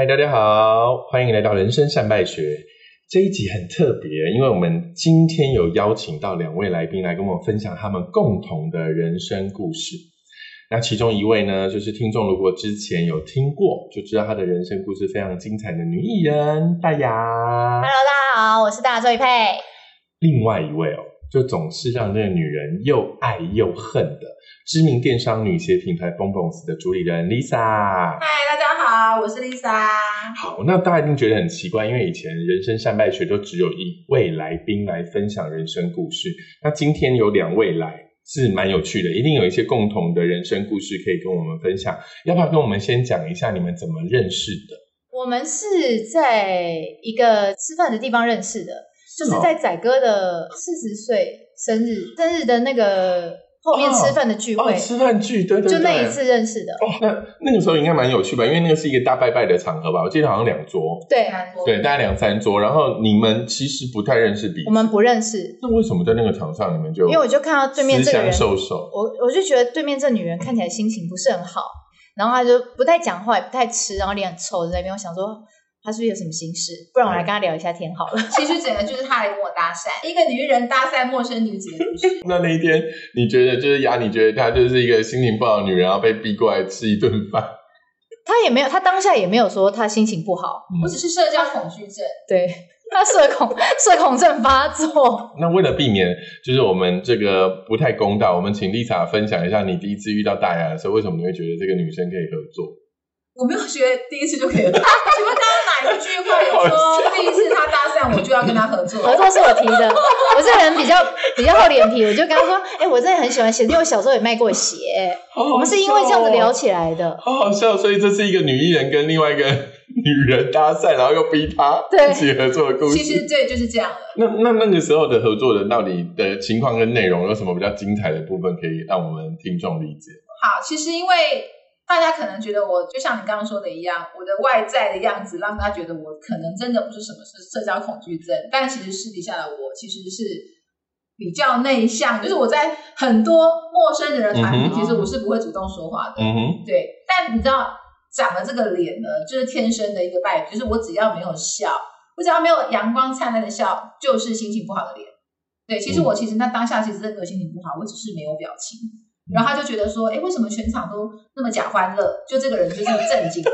嗨，大家好，欢迎来到人生善败学。这一集很特别，因为我们今天有邀请到两位来宾来跟我们分享他们共同的人生故事。那其中一位呢，就是听众如果之前有听过，就知道她的人生故事非常精彩的女艺人大雅。Hello，大家好，我是大周一佩。另外一位哦，就总是让这个女人又爱又恨的知名电商女鞋品牌 b o m b o n s 的主理人 Lisa。嗨，我是 Lisa。好，那大家一定觉得很奇怪，因为以前人生善败学都只有一位来宾来分享人生故事，那今天有两位来是蛮有趣的，一定有一些共同的人生故事可以跟我们分享。要不要跟我们先讲一下你们怎么认识的？我们是在一个吃饭的地方认识的，就是在仔哥的四十岁生日生日的那个后面吃饭的聚会，哦，吃饭聚，对对对，就那一次认识的。哦，那那个时候应该蛮有趣吧？因为那个是一个大拜拜的场合吧，我记得好像两桌，对，对，大概两三桌。然后你们其实不太认识彼此，我们不认识，那为什么在那个场上你们就因为我就看到对面这个人，受我我就觉得对面这女人看起来心情不是很好，然后她就不太讲话，也不太吃，然后脸很臭在那边。我想说她是不是有什么心事？不然我来跟他聊一下天好了。其实整个就是他来跟我搭讪，一个女人搭讪陌生女子的故事。那那一天，你觉得就是雅，你觉得她就是一个心情不好的女人，然后被逼过来吃一顿饭，她也没有，她当下也没有说她心情不好，我只是社交恐惧症，对他社恐 社恐症发作。那为了避免就是我们这个不太公道，我们请丽莎分享一下你第一次遇到大牙的时候，为什么你会觉得这个女生可以合作？我没有觉得第一次就可以了。请问刚刚哪一句话有说第一次他搭讪我就要跟他合作？合作是我提的，我这人比较比较厚脸皮，我就跟他说：“哎、我真的很喜欢鞋，因为我小时候也卖过鞋，我们是因为这样子聊起来的。好好笑，所以这是一个女艺人跟另外一个女人搭讪，然后又逼她对一起合作的故事。其实对，就是这样了。那那那个时候的合作人到底的情况跟内容有什么比较精彩的部分，可以让我们听众理解？好，其实因为大家可能觉得我就像你刚刚说的一样，我的外在的样子让大家觉得我可能真的不是什么是社交恐惧症，但其实私底下的我其实是比较内向，就是我在很多陌生人的团体，嗯其实我是不会主动说话的。对，但你知道长了这个脸呢，就是天生的一个败笔，就是我只要没有笑，我只要没有阳光灿烂的笑，就是心情不好的脸。对，其实我其实那当下其实真的心情不好，我只是没有表情。然后他就觉得说，哎，为什么全场都那么假欢乐？就这个人就是正经的。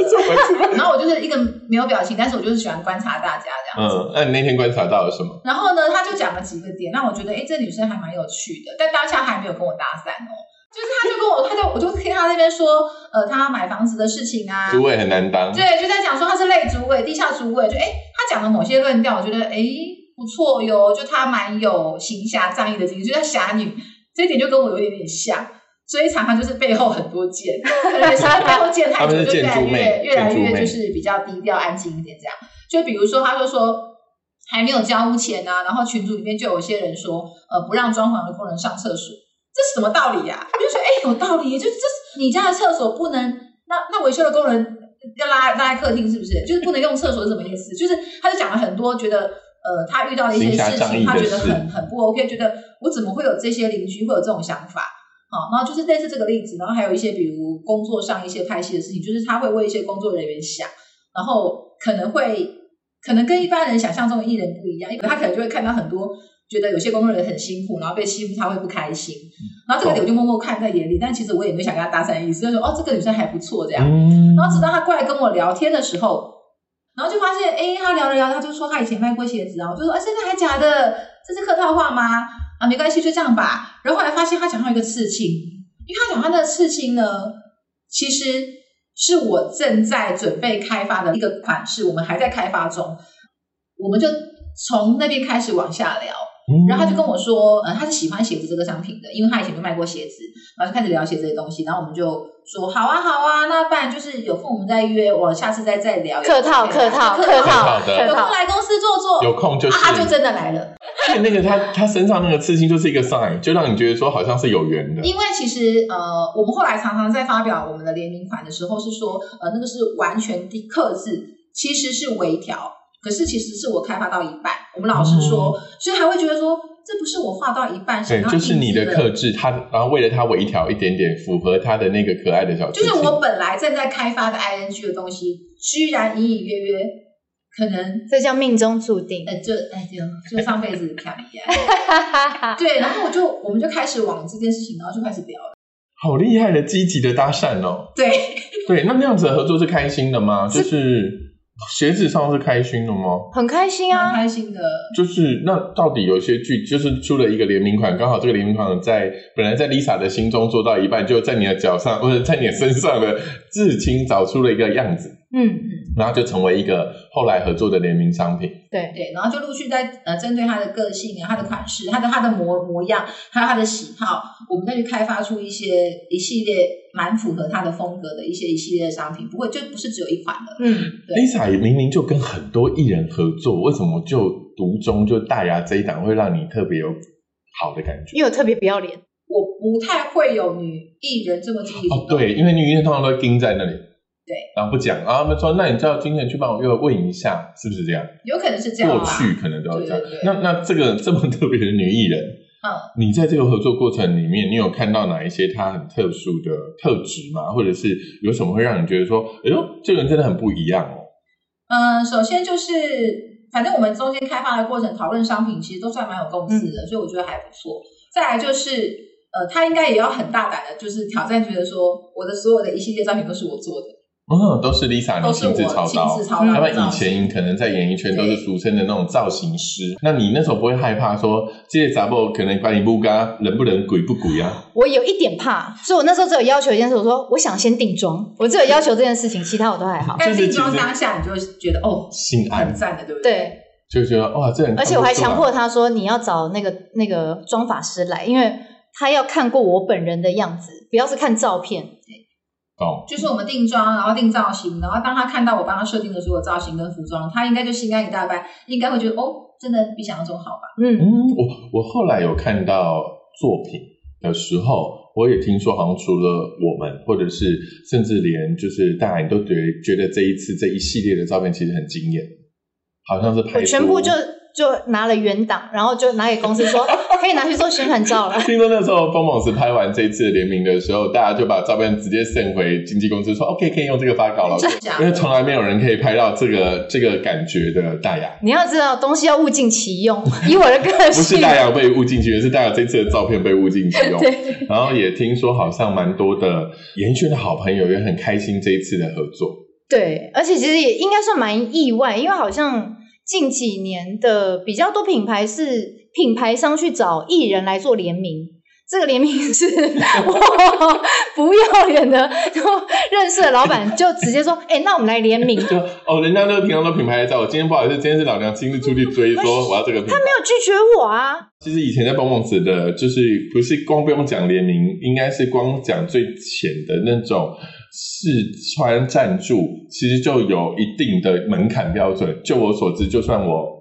然后我就是一个没有表情，但是我就是喜欢观察大家这样子。嗯，那你那天观察到了什么？然后呢，他就讲了几个点，让我觉得，哎，这女生还蛮有趣的。但当下还没有跟我搭讪哦，就是他就跟我，他就我就听他那边说，呃，他买房子的事情啊，主委很难当，对，就在讲说他是类主委、地下主委，就哎，他讲的某些论调，我觉得哎不错哟，就他蛮有行侠仗义的精神，就像侠女这一点就跟我有一点点像。所以常常就是背后很多剑，可能是背后剑太久，就越来越越来越就是比较低调、安静一点这样。就比如说，他就说还没有交屋前啊，然后群组里面就有些人说，呃，不让装潢的工人上厕所，这是什么道理呀、啊？我就说，哎，有道理，就这是你家的厕所不能，那那维修的工人要拉拉在客厅是不是？就是不能用厕所是什么意思？就是他就讲了很多，觉得呃他遇到的一些事情，他觉得很很不 OK，觉得我怎么会有这些邻居会有这种想法？好，然后就是类似这个例子，然后还有一些比如工作上一些拍戏的事情，就是他会为一些工作人员想，然后可能会可能跟一般人想象中的艺人不一样，因为他可能就会看到很多觉得有些工作人员很辛苦，然后被欺负他会不开心，然后这个点我就默默看在眼里，但其实我也没想跟他搭讪的意思，就说哦这个女生还不错这样，然后直到他过来跟我聊天的时候，然后就发现哎他聊了聊，他就说他以前卖过鞋子啊，我就说啊真的还假的？这是客套话吗？啊，没关系，就这样吧。然后后来发现他讲到一个刺青，因为他讲他那个刺青呢，其实是我正在准备开发的一个款式，我们还在开发中，我们就从那边开始往下聊。然后他就跟我说，呃，他是喜欢鞋子这个商品的，因为他以前就卖过鞋子，然后就开始聊鞋这些东西，然后我们就说好啊好啊，那不然就是有空我们再约，我下次再再聊。客套客套客套的，有空来公司坐坐，有空就是，他就真的来了。所以那个他他身上那个刺青就是一个 sign，就让你觉得说好像是有缘的。因为其实呃，我们后来常常在发表我们的联名款的时候是说，呃，那个是完全的克制，其实是微调。可是其实是我开发到一半，我们老师说，所以还会觉得说这不是我画到一半，对，想要就是你的克制，他然后为了他微调一点点，符合他的那个可爱的小就是。我本来正在开发的 ing 的东西，居然隐隐约约可能这叫命中注定。呃，就哎就就上辈子漂亮。对，然后我就我们就开始往这件事情，然后就开始聊了。好厉害的积极的搭讪哦。对，对，那那样子的合作是开心的吗？就是鞋子上是开心的吗？很开心蛮啊，开心的。就是那到底有些剧就是出了一个联名款，刚好这个联名款在本来在 Lisa 的心中做到一半，就在你的脚上或者在你的身上的至亲找出了一个样子，嗯，然后就成为一个后来合作的联名商品。对，对，然后就陆续在呃针对他的个性啊、他的款式、他的他的模模样，还有他的喜好，我们再去开发出一些一系列蛮符合他的风格的一些一系列的商品，不会就不是只有一款的。嗯，对 Lisa 也明明就跟很多艺人合作，为什么就独中就大牙这一档会让你特别有好的感觉？因为我特别不要脸，我不太会有女艺人这么积极哦，动。对，因为女艺人通常都会盯在那里，对，然后不讲，然后他们说，那你叫经纪人去帮我又问一下，是不是这样？有可能是这样、啊。过去可能都要这样对对对。那那这个这么特别的女艺人，嗯，你在这个合作过程里面，你有看到哪一些她很特殊的特质吗？或者是有什么会让你觉得说，哎呦，这个人真的很不一样哦？嗯，首先就是，反正我们中间开发的过程，讨论商品其实都算蛮有共识的，所以我觉得还不错。再来就是，呃，他应该也要很大胆的，就是挑战，觉得说我的所有的一系列商品都是我做的，嗯，都是 Lisa 亲自操亲刀自。操刀要不然以。前可能在演艺圈都是俗称的那种造型师，那你那时候不会害怕说这些杂货可能把你不嘎人不人鬼不鬼啊？我有一点怕，所以我那时候只有要求一件事，我说我想先定妆，我只有要求这件事情，其他我都还好。但是定妆当下，你就会觉得哦，性爱很赞的，对不对？对，就觉得哇，这人而且我还强迫他说你要找那个那个妆发师来，因为他要看过我本人的样子，不要是看照片。懂。就是我们定妆，然后定造型，然后当他看到我帮他设定的所有造型跟服装，他应该就心安一大半，应该会觉得哦，真的比想象中好吧？嗯，嗯，我我后来有看到作品的时候，我也听说，好像除了我们，或者是甚至连就是大家都觉得觉得这一次这一系列的照片其实很惊艳，好像是拍全部出就就拿了原档，然后就拿给公司说 可以拿去做宣传照了。听说那时候风猛是拍完这一次的联名的时候，大家就把照片直接 send 回经纪公司，说 OK 可以用这个发稿了，因为从来没有人可以拍到这个这个感觉的大雅。你要知道，东西要物尽其用。以我的个不是，大雅被物尽其用是大雅这次的照片被物尽其用。对，然后也听说好像蛮多的演艺圈的好朋友也很开心这一次的合作。对，而且其实也应该算蛮意外，因为好像近几年的比较多品牌是品牌商去找艺人来做联名。这个联名是 我不要脸的，就认识的老板就直接说：“哎、那我们来联名。”就哦，人家那个平常都品牌在我今天不好意思，今天是老娘亲自出去追，说我要这个品牌。没有拒绝我啊，其实以前在蹦蹦子的，就是不是光不用讲联名，应该是光讲最浅的那种试穿赞助，其实就有一定的门槛标准。就我所知，就算我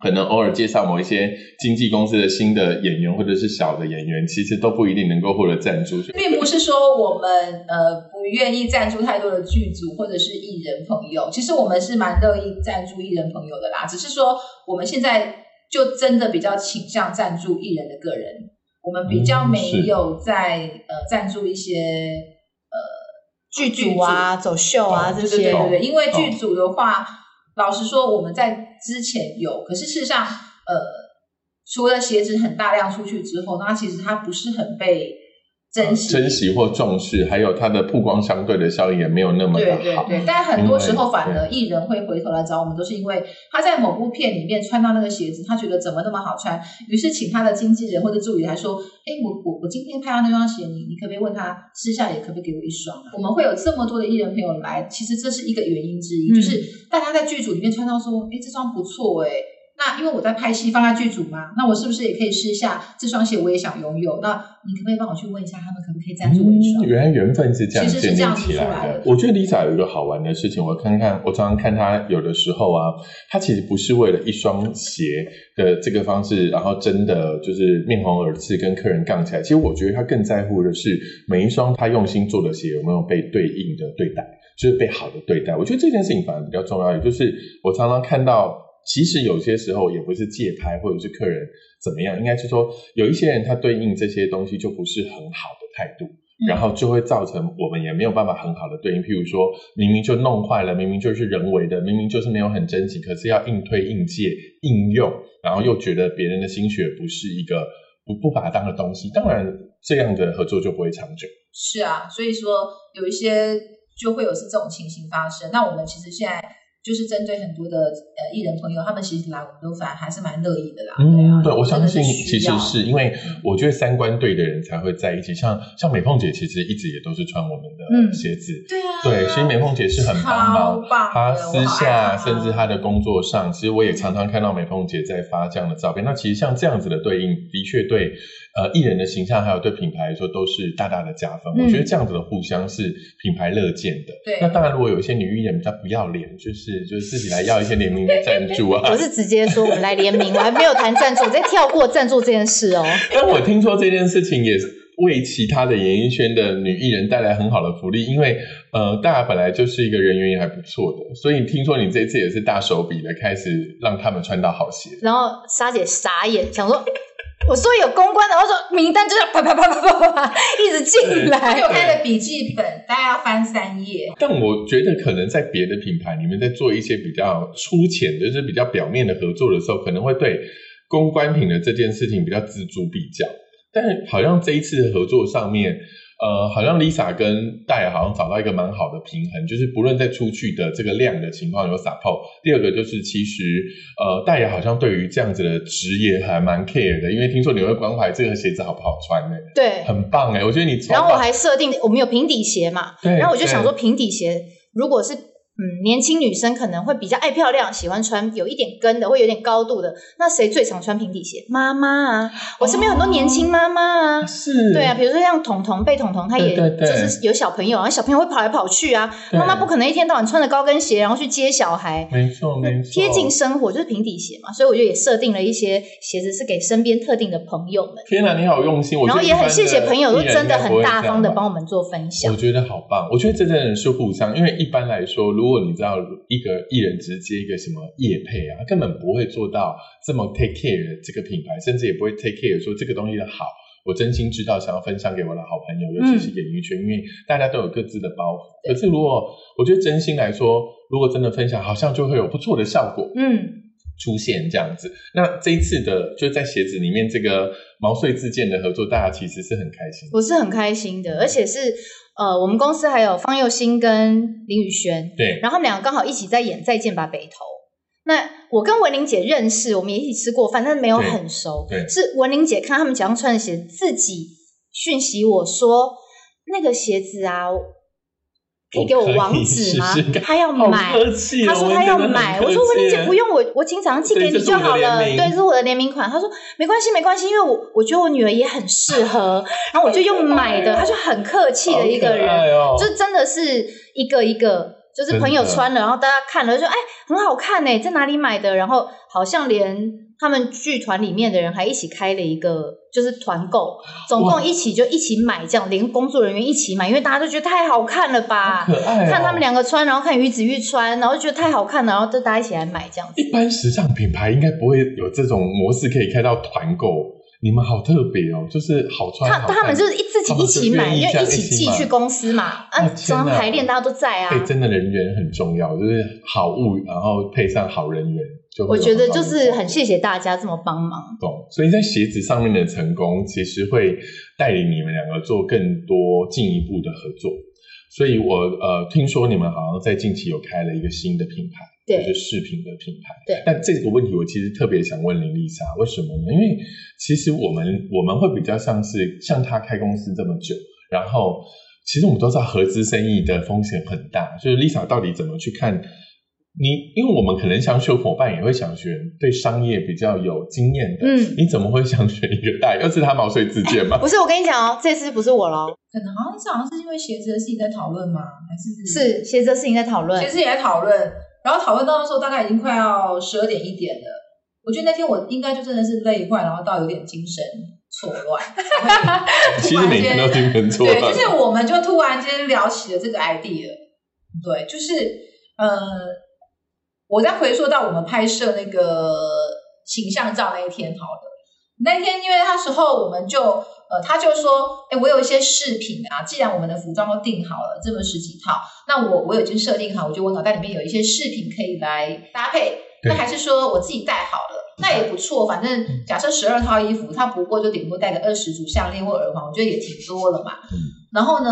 可能偶尔介绍某一些经纪公司的新的演员或者是小的演员，其实都不一定能够获得赞助。并不是说我们呃不愿意赞助太多的剧组或者是艺人朋友，其实我们是蛮乐意赞助艺人朋友的啦。只是说我们现在就真的比较倾向赞助艺人的个人，我们比较没有在、呃赞助一些呃剧组啊、走秀啊这对对些，对对对，因为剧组的话，老实说我们在之前有，可是事实上呃除了鞋子很大量出去之后，那其实它不是很被珍惜。珍惜或重视，还有它的曝光相对的效应也没有那么的好。对对对，但很多时候反而艺人会回头来找我们，都是因为他在某部片里面穿到那个鞋子，他觉得怎么那么好穿，于是请他的经纪人或者助理来说：“哎，我我我今天拍到那双鞋，你你可不可以问他私下也可不可以给我一双啊？”我们会有这么多的艺人朋友来，其实这是一个原因之一，嗯就是大家在剧组里面穿到说：“哎，这双不错哎。”那因为我在拍戏放在剧组嘛，那我是不是也可以试一下这双鞋？我也想拥有。那你可不可以帮我去问一下，他们可不可以赞助我一双？嗯，原来缘分是这样其实是建这样子立起来出来的我觉得 Lisa 有一个好玩的事情，我看看，我常常看她有的时候啊，她其实不是为了一双鞋的这个方式，然后真的就是面红耳赤跟客人杠起来。其实我觉得她更在乎的是每一双她用心做的鞋有没有被对应的对待，就是被好的对待。我觉得这件事情反而比较重要，也就是我常常看到。其实有些时候也不是借拍或者是客人怎么样，应该是说有一些人他对应这些东西就不是很好的态度，然后就会造成我们也没有办法很好的对应。譬如说明明就弄坏了，明明就是人为的，明明就是没有很珍惜，可是要硬推硬借硬用，然后又觉得别人的心血不是一个不不把它当个东西，当然这样的合作就不会长久。是啊，所以说有一些就会有是这种情形发生。那我们其实现在。就是针对很多的呃艺人朋友，他们其实来我们都反还是蛮乐意的啦。嗯，对，我相信其实是因为我觉得三观对的人才会在一起。像像美凤姐，其实一直也都是穿我们的鞋子。对啊，对，其实美凤姐是很帮忙，她私下甚至她的工作上，其实我也常常看到美凤姐在发这样的照片。那其实像这样子的对应，的确对呃艺人的形象，还有对品牌来说，都是大大的加分。我觉得这样子的互相是品牌乐见的。对，那当然，如果有一些女艺人比较不要脸，就是。就是自己来要一些联名的赞助啊！我是直接说我们来联名，我还没有谈赞助，我在跳过赞助这件事哦。但我听说这件事情也为其他的演艺圈的女艺人带来很好的福利，因为呃，大家本来就是一个人缘也还不错的，所以听说你这次也是大手笔的开始让他们穿到好鞋。然后莎姐傻眼，想说。我说有公关的，我说名单就是啪啪啪啪啪啪一直进来。有开的笔记本，大概要翻三页。但我觉得可能在别的品牌，你们在做一些比较粗浅，就是比较表面的合作的时候，可能会对公关品的这件事情比较锱铢比较。但是好像这一次的合作上面。呃，好像 Lisa 跟戴好像找到一个蛮好的平衡，就是不论在出去的这个量的情况有 support。第二个就是其实呃，戴尔好像对于这样子的职业还蛮 care 的，因为听说你会关怀这个鞋子好不好穿呢？对，很棒哎，我觉得你。然后我还设定我们有平底鞋嘛，对然后我就想说平底鞋如果是。嗯，年轻女生可能会比较爱漂亮，喜欢穿有一点跟的，会有点高度的。那谁最常穿平底鞋？妈妈啊，我身边很多年轻妈妈啊，是，对啊，比如说像彤彤、贝彤彤，她也就是有小朋友，然后小朋友会跑来跑去啊，妈妈不可能一天到晚穿着高跟鞋然后去接小孩，没错，没错，贴近生活就是平底鞋嘛，所以我就也设定了一些鞋子是给身边特定的朋友们。天哪，你好用心，然后也很谢谢朋友都真的很大方的帮我们做分享，我觉得好棒，我觉得这真的是互相，因为一般来说，如果你知道。一个艺人直接一个什么业配啊，根本不会做到这么 take care 这个品牌，甚至也不会 take care 说这个东西的好。我真心知道，想要分享给我的好朋友，尤其是演艺圈，因为大家都有各自的包袱。可是如果我觉得真心来说，如果真的分享，好像就会有不错的效果。嗯。出现这样子，那这一次的就在鞋子里面这个毛遂自荐的合作，大家其实是很开心。我是很开心的，而且是呃，我们公司还有方佑兴跟林宇轩，对，然后他们两个刚好一起在演《再见吧北投》。那我跟文玲姐认识，我们也一起吃过饭，但是没有很熟。对，是文玲姐看他们脚上穿的鞋，自己讯息我说那个鞋子啊。可以给我网址吗？他要买，他说他要买。我说文玲姐不用，我我经常寄给你就好了。对，这是我的联名款。他说没关系，没关系，因为我我觉得我女儿也很适合。然后我就用买的，他就很客气的一个人，就真的是一个一个，就是朋友穿了，然后大家看了就说哎很好看呢，在哪里买的？然后好像连。他们剧团里面的人还一起开了一个，就是团购，总共一起就一起买，这样连工作人员一起买，因为大家都觉得太好看了吧，可爱，看他们两个穿，然后看于子玉穿，然后觉得太好看了，然后就大家一起来买这样子。一般时尚品牌应该不会有这种模式可以开到团购。你们好特别哦，就是好穿。他他们就是一自己一起买，因为一起寄去公司嘛。啊，整常排练大家都在啊。对，真的人缘很重要，就是好物，然后配上好人缘，就我觉得就是很谢谢大家这么帮忙。懂，所以在鞋子上面的成功，其实会带领你们两个做更多进一步的合作。所以我呃听说你们好像在近期有开了一个新的品牌。就是饰品的品牌，对。但这个问题我其实特别想问林丽莎，为什么呢？因为其实我们我们会比较像是像他开公司这么久，然后其实我们都知道合资生意的风险很大。就是 Lisa 到底怎么去看你？因为我们可能想选伙伴，也会想选对商业比较有经验的。嗯，你怎么会想选一个大？又是他毛遂自荐吗？不是，我跟你讲哦，这次不是我喽。可能好像是好像是因为鞋子的事情在讨论吗？还是是鞋子的事情在讨论？鞋子也在讨论。然后讨论到的时候，大概已经快要十二点一点了。我觉得那天我应该就真的是累坏，然后到有点精神错乱。其实每天都精神错乱。对，就是我们就突然间聊起了这个 idea。对，就是呃，我再回溯到我们拍摄那个形象照那一天，好了，那天因为那时候我们就呃，他就说，哎，我有一些饰品啊，既然我们的服装都定好了，这么十几套，那我我已经设定好，我觉得我脑袋里面有一些饰品可以来搭配，那还是说我自己带好了。那也不错，反正假设十二套衣服，他不过就顶多带个二十组项链或耳环，我觉得也挺多了嘛。然后呢，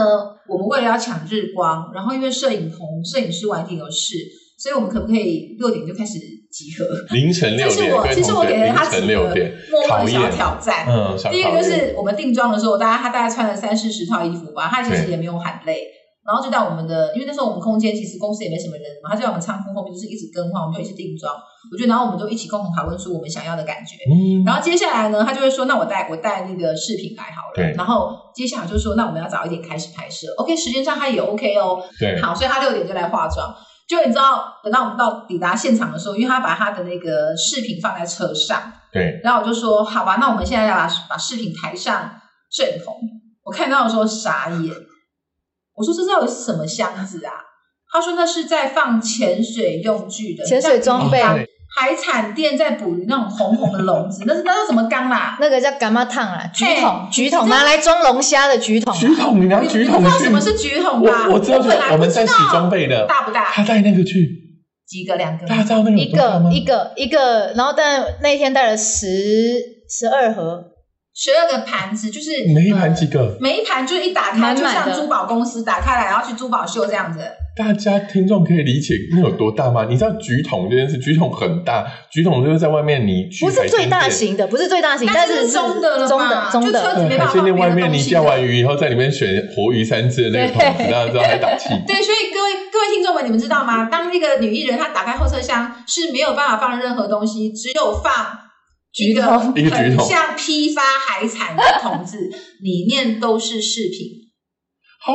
我们为了要抢日光，然后因为摄影棚摄影师晚一点有事，所以我们可不可以六点就开始集合？凌晨六点，这是我其实我给了他几个默默的小挑战。嗯，第一个就是我们定妆的时候，大家他大概穿了三四十套衣服吧，他其实也没有喊累。然后就在我们的，因为那时候我们空间其实公司也没什么人嘛，他就在我们仓库后面，就是一直更换，我们就一直定妆。我觉得，然后我们就一起共同讨论出我们想要的感觉。嗯。然后接下来呢，他就会说：“那我带我带那个视频来好了。”对。然后接下来就说：“那我们要早一点开始拍摄。”OK，时间上他也 OK 哦。对。好，所以他六点就来化妆。就你知道，等到我们到抵达现场的时候，因为他把他的那个饰品放在车上。对。然后我就说：“好吧，那我们现在要把把饰品抬上摄影棚。”我看到的时候傻眼。我说这到底是什么箱子啊？他说那是在放潜水用具的潜水装备，海产店在捕鱼那种红红的笼子，那是那是什么缸啦？那个叫干嘛烫啊？橘桶，橘桶拿来装龙虾的橘桶。橘桶，你拿橘桶？你知道什么是橘桶吗？我知道，我们在洗装备的，大不大？他带那个去几个？两个？大家知道那个一个一个一个，然后但那天带了十十二盒。十二个盘子就是每一盘几个？每一盘就是一打开，就像珠宝公司打开来，然后去珠宝秀这样子。大家听众可以理解那有多大吗？你知道橘桶这件事，橘桶很大，橘桶就是在外面你不是最大型的，不是最大型，但是中的中的中的。海鲜店外面你钓完鱼以后，在里面选活鱼三次的那个桶子，大家知道还打气。对，所以各位各位听众们，你们知道吗？当那个女艺人她打开后车厢是没有办法放任何东西，只有放。橘桶，一个橘桶，像批发海产的桶子，里面都是饰品。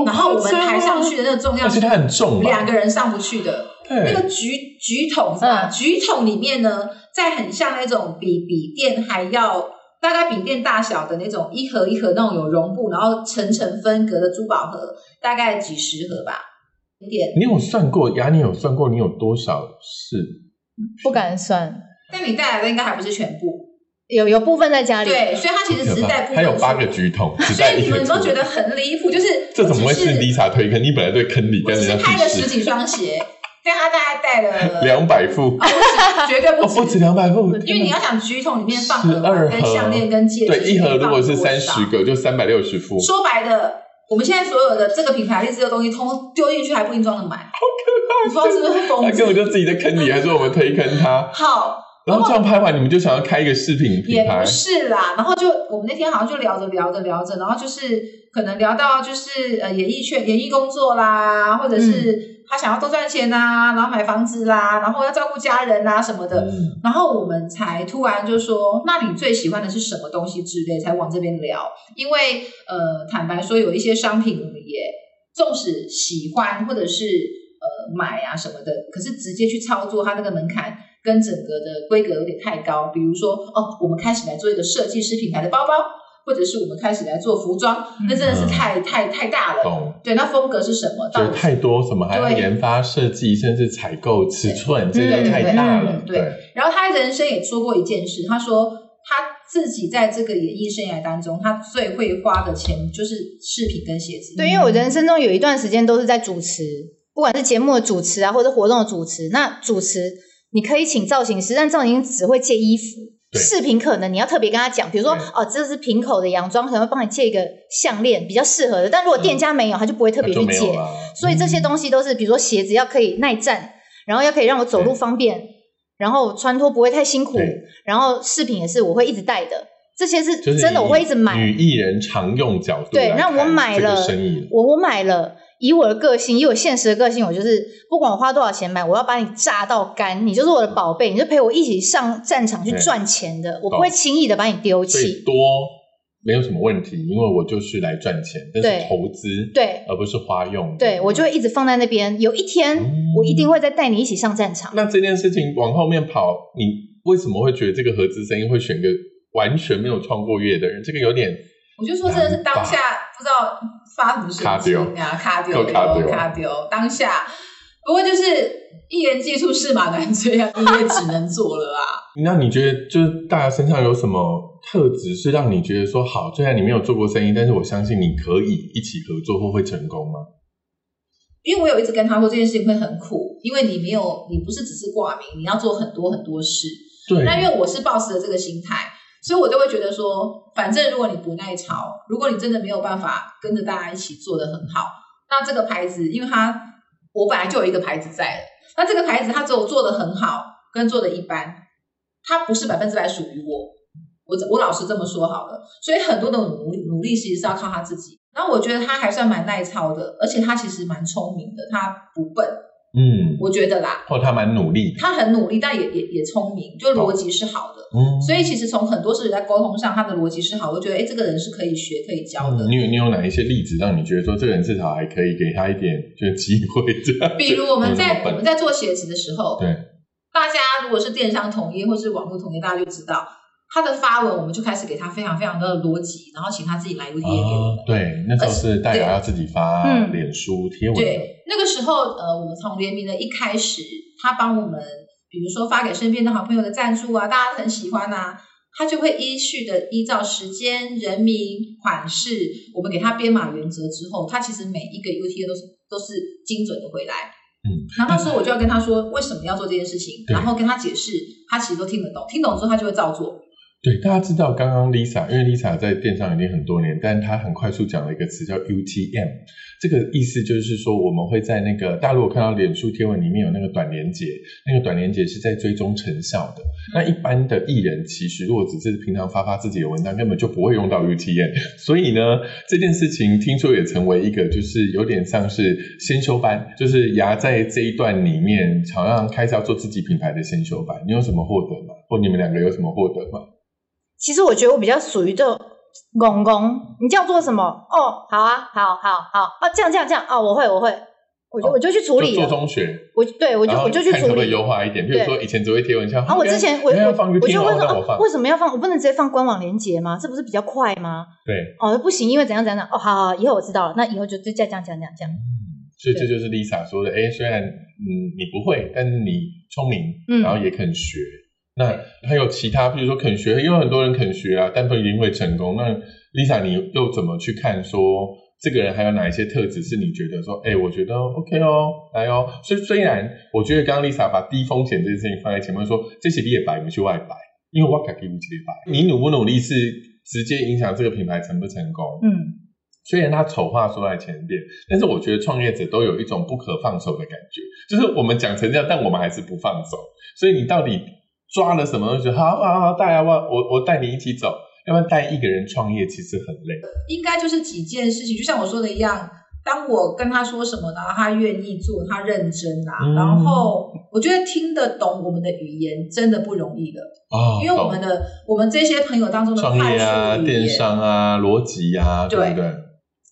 然后我们抬上去的那个重量，而且它很重，两个人上不去的。那个举举桶是吧？橘桶里面呢，在很像那种比笔电还要大概笔电大小的那种一盒一盒那种有绒布，然后层层分隔的珠宝盒，大概几十盒吧。点，你有算过？雅，你有算过你有多少是？不敢算。但你带来的应该还不是全部。有有部分在家里，对，所以他其实只是在他有八个橘桶，所以你们都觉得很离谱，就是这怎么会是 Lisa 推坑？你本来对坑里跟人家开了十几双鞋，但他大概带了 两百副，绝对不止不止两百副，因为你要想橘桶里面放十二跟项链跟戒指，对，一盒如果是三十个，就三百六十副。说白的，我们现在所有的这个品牌类似的东西，通丢进去还不一定装得满，好可怕！你说是不是疯？他根本就自己在坑里，还是我们推坑他？好。然后这样拍完，你们就想要开一个视频品牌？也不是啦，然后就我们那天好像就聊着聊着聊着，然后就是可能聊到就是呃演艺圈、演艺工作啦，或者是他想要多赚钱呐，然后买房子啦，然后要照顾家人啊什么的，然后我们才突然就说，那你最喜欢的是什么东西之类，才往这边聊。因为呃，坦白说，有一些商品我们也纵使喜欢或者是呃买啊什么的，可是直接去操作它那个门槛。跟整个的规格有点太高，比如说哦，我们开始来做一个设计师品牌的包包，或者是我们开始来做服装，那真的是太太太大了。懂？对，那风格是什么？就太多什么，还要研发设计，甚至采购尺寸，这个太大了。对。然后他人生也说过一件事，他说他自己在这个演艺生涯当中，他最会花的钱就是饰品跟鞋子。对，因为我人生中有一段时间都是在主持，不管是节目的主持啊，或者活动的主持，那主持。你可以请造型师，但造型师只会借衣服，饰品可能你要特别跟他讲，比如说哦，这是平口的洋装，可能会帮你借一个项链比较适合的。但如果店家没有，他就不会特别去借。所以这些东西都是，比如说鞋子要可以耐站，然后要可以让我走路方便，然后穿脱不会太辛苦，然后饰品也是我会一直戴的。这些是真的，我会一直买。女艺人常用角度，对，那我买了，我我买了。以我的个性，以我现实的个性，我就是不管我花多少钱买，我要把你榨到干，你就是我的宝贝，你就陪我一起上战场去赚钱的，我不会轻易的把你丢弃。多没有什么问题，因为我就是来赚钱，但是投资，对，而不是花用。对我就会一直放在那边，有一天我一定会再带你一起上战场。那这件事情往后面跑，你为什么会觉得这个合资生意会选个完全没有创过业的人？这个有点，我就说真的是当下不知道。发什么神经啊？卡丢，卡丢，卡丢！当下，不过就是一言既出驷马难追啊，你也只能做了啊。那你觉得就是大家身上有什么特质是让你觉得说好？虽然你没有做过生意，但是我相信你可以一起合作或会成功吗？因为我有一直跟他说这件事情会很苦，因为你没有，你不是只是挂名，你要做很多很多事。对，那因为我是抱持的这个心态，所以我就会觉得说，反正如果你不耐操，如果你真的没有办法跟着大家一起做得很好，那这个牌子，因为它我本来就有一个牌子在了，那这个牌子它只有做得很好跟做的一般，它不是百分之百属于我，我我老实这么说好了，所以很多的努力努力其实是要靠他自己。然后我觉得他还算蛮耐操的，而且他其实蛮聪明的，他不笨，嗯，我觉得啦，或他蛮努力，他很努力，但也也也聪明，就逻辑是好的。嗯，所以其实从很多事情在沟通上，他的逻辑是好，我觉得哎，这个人是可以学可以教的。嗯你有你有哪一些例子让你觉得说这个人至少还可以给他一点就是机会这样？比如我们在 我们在做鞋子的时候，对，大家如果是电商同业或是网络同业，大家就知道他的发文，我们就开始给他非常非常多的逻辑，然后请他自己来我们。啊，对，那时候是代表要自己发嗯脸书贴文的，对，那个时候呃，我们从联名的一开始，他帮我们，比如说发给身边的好朋友的赞助啊，大家很喜欢啊，他就会依序的依照时间、人名、款式，我们给他编码原则之后，他其实每一个 UTA 都是都是精准的回来。嗯，然后那时候我就要跟他说为什么要做这件事情，然后跟他解释，他其实都听得懂，听懂之后他就会照做。对，大家知道刚刚 Lisa，因为 Lisa 在电商已经很多年，但她很快速讲了一个词叫 UTM，这个意思就是说我们会在那个大家如果看到脸书贴文里面有那个短连接，那个短连接是在追踪成效的。那一般的艺人其实如果只是平常发发自己的文章，根本就不会用到 UTM，所以呢，这件事情听说也成为一个就是有点像是先修班，就是牙在这一段里面好像开始要做自己品牌的先修班，你有什么获得吗？或你们两个有什么获得吗？其实我觉得我比较属于这种公公，你叫做什么？哦，好啊，好好好，哦，这样这样这样，哦，我会我会，我就、哦我就去处理做，中学，我对我就我就去处理。优化一点，比如说以前只会贴文像，啊，我之前我我我就问说，为什么要放？我不能直接放官网链接吗？这不是比较快吗？对，哦，不行，因为怎样怎样怎样。哦，好好，以后我知道了，那以后就就这样这样这样这样。所以这就是 Lisa 说的，哎，虽然嗯你不会，但是你聪明，嗯然后也肯学。那还有其他，比如说肯学，因为很多人肯学啊，但不一定会成功。那 Lisa，你又怎么去看说这个人还有哪一些特质是你觉得说，哎，我觉得 OK 哦，来哦。所以虽然我觉得刚刚 Lisa 把低风险这件事情放在前面说，这些你也白，你去外白，因为我敢给你去白，你努不努力是直接影响这个品牌成不成功。嗯，虽然他丑话说在前面，但是我觉得创业者都有一种不可放手的感觉，就是我们讲成这样，但我们还是不放手。所以你到底抓了什么东西？好好好，大家，我我我带你一起走。要不然带一个人创业其实很累。应该就是几件事情，就像我说的一样。当我跟他说什么，然后他愿意做，他认真啊，嗯然后我觉得听得懂我们的语言真的不容易的，啊因为我们的我们这些朋友当中的创业啊、电商啊、逻辑啊，对对不对？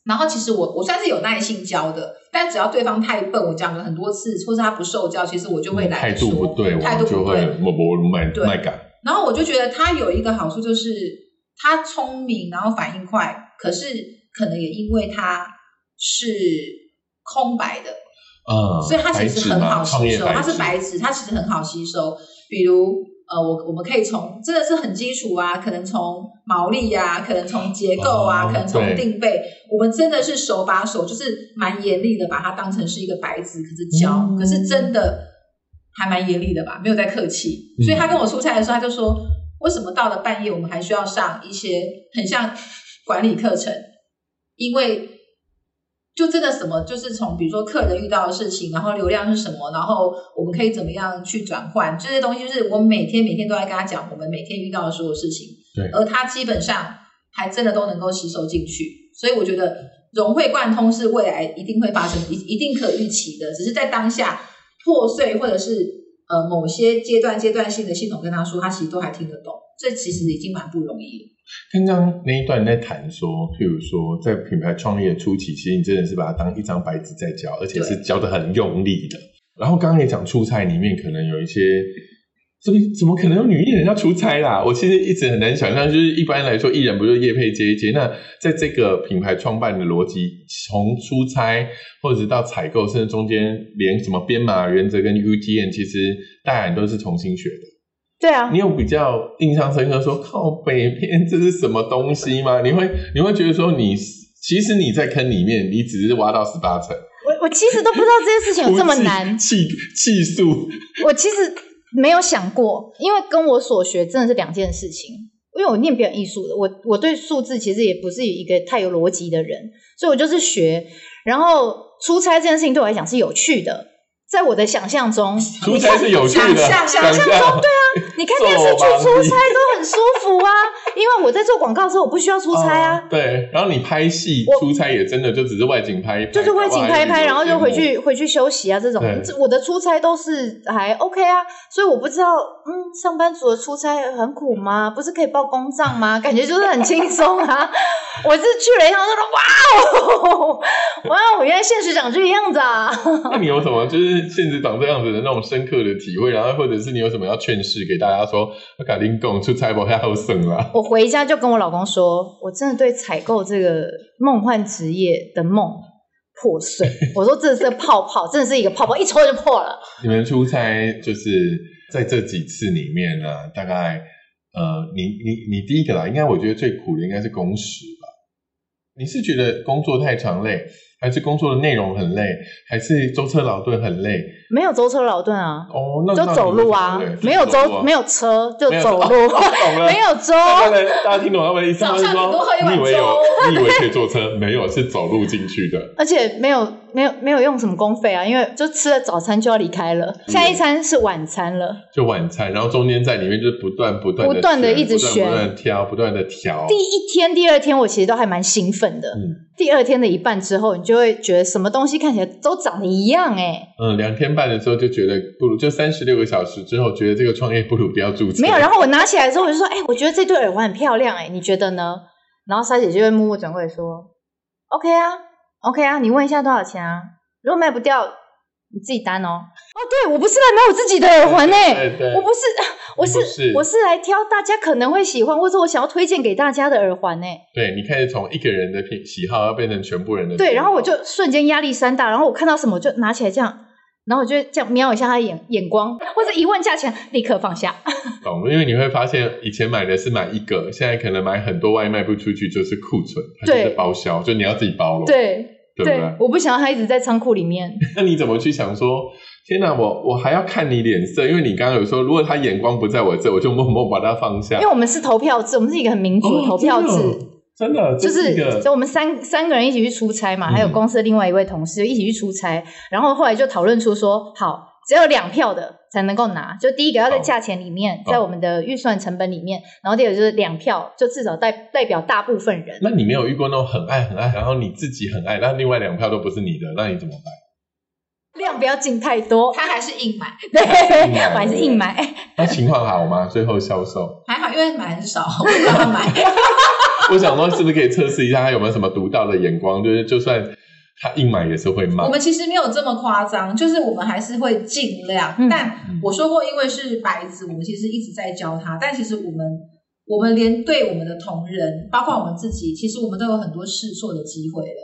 然后其实我我算是有耐性教的，但只要对方太笨，我讲了很多次，或是他不受教，其实我就会来态度不对，我态度就会不对。我我卖对卖感。然后我就觉得他有一个好处就是他聪明，然后反应快，可是可能也因为他是空白的，嗯，所以他其实很好吸收，它白纸嘛创业是白纸，他其实很好吸收。比如呃，我我们可以从真的是很基础啊，可能从毛利啊、可能从结构啊，哦可能从定位，我们真的是手把手，就是蛮严厉的，把它当成是一个白纸，可是教，嗯可是真的还蛮严厉的吧，没有在客气。嗯所以他跟我出差的时候，他就说，为什么到了半夜我们还需要上一些很像管理课程？因为就真的什么，就是从比如说客人遇到的事情，然后流量是什么，然后我们可以怎么样去转换这些东西，就是我每天每天都在跟他讲我们每天遇到的所有事情，对。而他基本上还真的都能够吸收进去，所以我觉得融会贯通是未来一定会发生，一一定可预期的，只是在当下破碎或者是呃某些阶段阶段性的系统跟他说，他其实都还听得懂，这其实已经蛮不容易了。刚刚那一段你在谈说，譬如说在品牌创业初期，其实你真的是把它当一张白纸在教，而且是教的很用力的。然后刚刚也讲出差里面可能有一些所以怎么可能有女艺人要出差啦？我其实一直很难想象，就是一般来说，艺人不就是业配接一接？那在这个品牌创办的逻辑，从出差或者是到采购，甚至中间连什么编码原则跟 UTN，其实大家都是重新学的。对啊你，有比较印象深刻说靠北边这是什么东西吗？你会你会觉得说你其实你在坑里面，你只是挖到十八层，我我其实都不知道这件事情有这么难，气气数 我其实没有想过，因为跟我所学真的是两件事情。因为我念表演艺术的，我我对数字其实也不是一个太有逻辑的人，所以我就是学。然后出差这件事情对我来讲是有趣的，在我的想象中，出差是有趣的，想象想象中对啊，你看电视剧出差都很舒服啊，因为我在做广告的时候我不需要出差啊。哦对，然后你拍戏出差也真的就只是外景拍一拍，就是外景拍一拍，然后就回去回去休息啊，这种这我的出差都是还 OK 啊，所以我不知道，嗯，上班族的出差很苦吗？不是可以报公账吗？感觉就是很轻松啊。我是去了一趟，就说哇哦，哇哦，原来现实长这个样子啊！那你有什么就是现实长这样子的那种深刻的体会？然后或者是你有什么要劝示给大家说，我赶紧讲出差不太好省啦。我回家就跟我老公说，我真的对采购这个梦幻职业的梦破碎。我说这是个泡泡，真的是一个泡泡，一戳就破了。你们出差就是在这几次里面呢，大概呃，你你你第一个啦，应该我觉得最苦的应该是工时吧？你是觉得工作太长累，还是工作的内容很累，还是舟车劳顿很累？没有舟车劳顿啊，哦，那就走路啊，没有舟，没有有车，就走路，哦懂了 没有舟。大家大家听懂他们的意思吗？早上就是你多喝一碗说你以为有粥，你以为可以坐车，没有，是走路进去的。而且没有没有没有用什么公费啊，因为就吃了早餐就要离开了，嗯下一餐是晚餐了。就晚餐，然后中间在里面就是不断不断不断地地一直选不断的挑，不断的调。第一天、第二天我其实都还蛮兴奋的，嗯第二天的一半之后，你就会觉得什么东西看起来都长得一样哎、嗯，两天半的时候就觉得不如，就三十六个小时之后，觉得这个创业不如不要注册。没有。然后我拿起来的时候，我就说：“哎、我觉得这对耳环很漂亮哎、你觉得呢？”然后莎姐就会默默转过来说：“OK 啊，OK 啊，你问一下多少钱啊？如果卖不掉，你自己担哦。”哦，对我不是来买我自己的耳环哎、对对，我不是，我是是我是来挑大家可能会喜欢，或者我想要推荐给大家的耳环呢。对你可以从一个人的品喜好要变成全部人的喜好。对，然后我就瞬间压力山大，然后我看到什么就拿起来这样，然后我就这样瞄一下他的眼眼光，或者一问价钱立刻放下。懂，因为你会发现以前买的是买一个，现在可能买很多外卖不出去就是库存，它就是对包销，就你要自己包了，对对不对？我不想要他一直在仓库里面。那你怎么去想说？天哪，我我还要看你脸色，因为你刚刚有说，如果他眼光不在我这，我就默默把它放下因为。我们是投票制，我们是一个很民主的哦投票制，真的真的，就是就我们三三个人一起去出差嘛，嗯还有公司的另外一位同事一起去出差，然后后来就讨论出说，好，只有两票的才能够拿，就第一个要在价钱里面，在我们的预算成本里面，然后第二个就是两票，就至少代代表大部分人。那你没有遇过那种很爱很爱，然后你自己很爱，但另外两票都不是你的，那你怎么办？量不要进太多，他还是硬买，对，硬买我还是硬买。那情况好吗？最后销售，还好，因为买很少，我不买。我想说是不是可以测试一下他有没有什么独到的眼光？就是就算他硬买也是会卖我。们其实没有这么夸张，就是我们还是会尽量。嗯但我说过，因为是白纸，我们其实一直在教他。但其实我们，我们连对我们的同仁，包括我们自己，其实我们都有很多试错的机会了。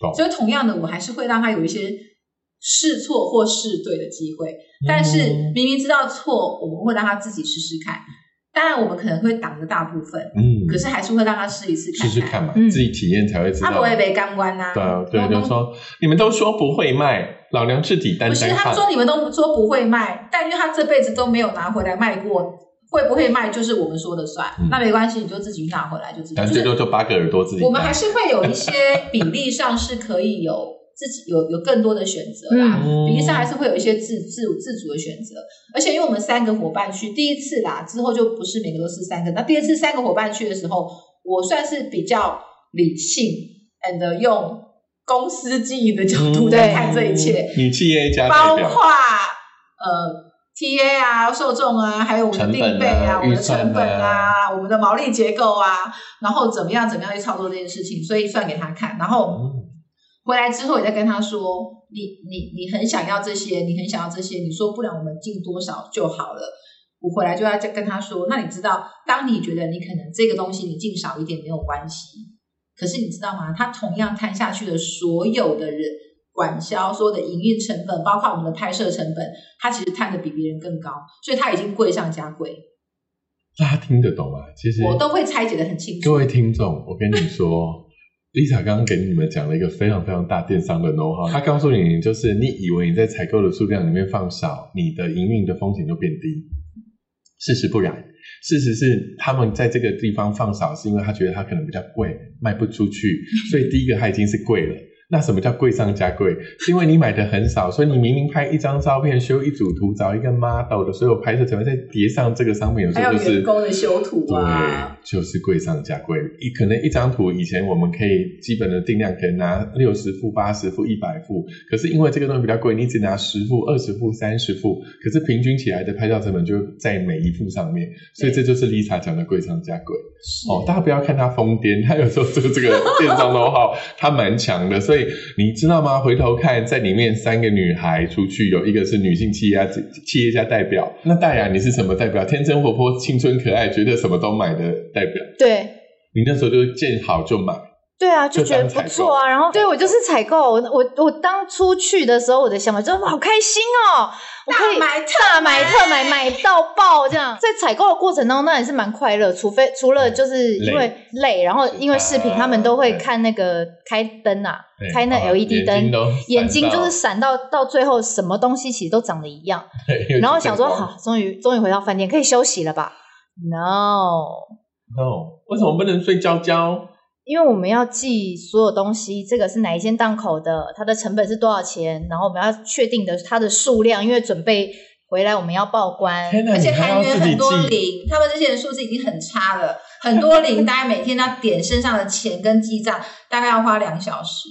懂所以同样的，我还是会让他有一些试错或试对的机会。但是嗯明明知道错，我们会让他自己试试看。当然，我们可能会挡着大部分，嗯，可是还是会让他试一次看试试看嘛，嗯自己体验才会知道。他不会被干关呐、对啊，对，就说你们都说不会卖，老娘自己单不是。他说你们都说不会卖，但因为他这辈子都没有拿回来卖过，会不会卖就是我们说的算。嗯那没关系，你就自己拿回来就自己。但是最多就八个耳朵自己。我们还是会有一些比例上是可以有自己有有更多的选择啦。嗯比例上还是会有一些自自自主的选择，而且因为我们三个伙伴去第一次啦，之后就不是每个都是三个。那第二次三个伙伴去的时候，我算是比较理性，and 用公司经营的角度嗯在看这一切。女企业家包括呃 TA 啊、受众啊，还有我们的定费啊、我们的成本啊、我们的毛利结构啊，然后怎么样怎么样去操作这件事情，所以算给他看，然后嗯回来之后也再跟他说，你你你很想要这些，你很想要这些，你说不然我们进多少就好了。我回来就要再跟他说，那你知道，当你觉得你可能这个东西你进少一点没有关系，可是你知道吗？他同样摊下去的所有的人管销、所有的营运成本，包括我们的拍摄成本，他其实摊的比别人更高，所以他已经贵上加贵。大家听得懂吗？其实我都会拆解的很清楚。各位听众，我跟你说 ，Lisa 刚刚给你们讲了一个非常非常大电商的 know how，他告诉你，就是你以为你在采购的数量里面放少，你的营运的风险就变低。事实不然，事实是他们在这个地方放少，是因为他觉得它可能比较贵，卖不出去，所以第一个它已经是贵了。那什么叫贵上加贵？是因为你买的很少，所以你明明拍一张照片，修一组图，找一个 model 的所有拍摄成本，再叠上这个商品，有时候就是员工的修图啊，对，就是贵上加贵。一可能一张图以前我们可以基本的定量可以拿六十幅、八十幅、一百副，可是因为这个东西比较贵，你只拿十副、二十副、三十副，可是平均起来的拍照成本就在每一副上面，所以这就是 Lisa 讲的贵上加贵。哦，大家不要看他疯癫，他有时候这个这个电商 know how 他蛮强的，所以你知道吗？回头看在里面三个女孩出去，有一个是女性企业家企业家代表，那戴雅你是什么代表？天真活泼、青春可爱，觉得什么都买的代表。对你那时候就见好就买，对啊，就就觉得不错啊。然后对我就是采购，我我我当初去的时候，我的想法就是哇好开心哦，我可以大买特大买特买买到爆这样。在采购的过程当中，那也是蛮快乐，除非除了就是因为累，然后因为视频啊他们都会看那个开灯啊对，开那哦 LED 灯眼睛就是闪到到最后什么东西其实都长得一样。然后想说好，终于终于回到饭店，可以休息了吧？No。，no，为什么不能睡觉觉？因为我们要记所有东西，这个是哪一间档口的，它的成本是多少钱，然后我们要确定的它的数量，因为准备回来我们要报关。而且你还要自己还约很多记？零，他们这些人数字已经很差了，很多零，大概每天要点身上的钱跟记账，大概要花两小时。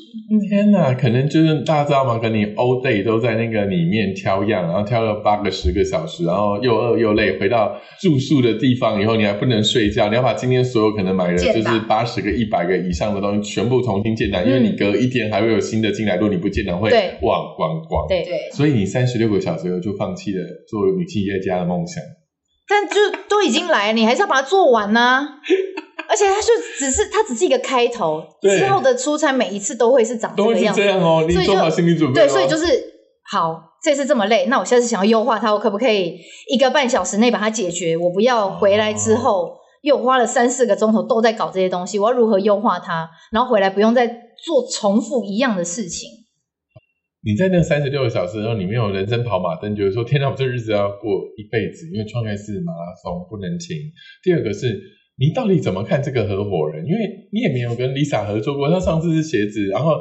天哪，可能就是大家知道吗？跟你 all day 都在那个里面挑样，然后挑了八个十个小时，然后又饿又累，回到住宿的地方以后，你还不能睡觉，你要把今天所有可能买的就是八十个、一百个以上的东西全部重新建档，因为你隔一天还会有新的进来，如果你不建档会对忘光光。对，对，所以你三十六个小时后就放弃了做女企业家的梦想。但就都已经来了，你还是要把它做完呐、而且它就只是它只是一个开头，对之后的出差每一次都会是长这都是个样子。这样哦，你做好心理准备哦对，所以就是好，这次这么累，那我下次想要优化它，我可不可以一个半小时内把它解决？我不要回来之后、又花了三四个钟头都在搞这些东西，我要如何优化它？然后回来不用再做重复一样的事情。你在那三十六个小时的时候，你没有人生跑马灯，觉得说天哪，我这日子要过一辈子，因为创业是马拉松，不能停。第二个是你到底怎么看这个合伙人？因为你也没有跟 Lisa 合作过，她上次是鞋子，然后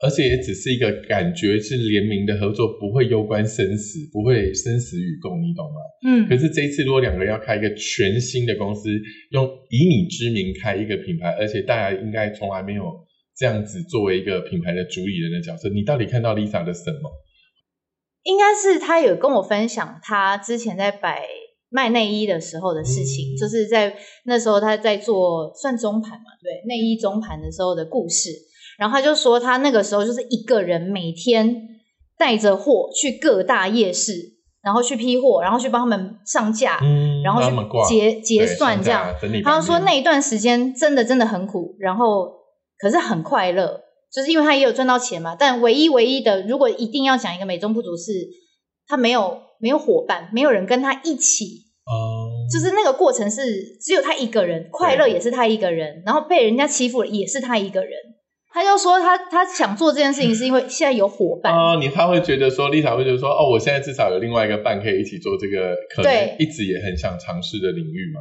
而且也只是一个感觉是联名的合作，不会攸关生死，不会生死与共，你懂吗？嗯可是这一次，如果两个人要开一个全新的公司，用以你之名开一个品牌，而且大家应该从来没有这样子作为一个品牌的主理人的角色，你到底看到 Lisa 的什么？应该是他有跟我分享他之前在摆卖内衣的时候的事情，嗯就是在那时候他在做算中盘嘛，对内衣中盘的时候的故事。然后他就说他那个时候就是一个人每天带着货去各大夜市，然后去批货，然后去帮他们上架，嗯然后去结结算这样他版面说那一段时间真的真的很苦，然后可是很快乐，就是因为他也有赚到钱嘛。但唯一唯一的，如果一定要讲一个美中不足是，他没有没有伙伴，没有人跟他一起，哦，就是那个过程是只有他一个人，快乐也是他一个人，然后被人家欺负了也是他一个人。他就说他他想做这件事情是因为现在有伙伴，哦，你他会觉得说，Lisa 会觉得说，哦，我现在至少有另外一个伴可以一起做这个，可能一直也很想尝试的领域嘛。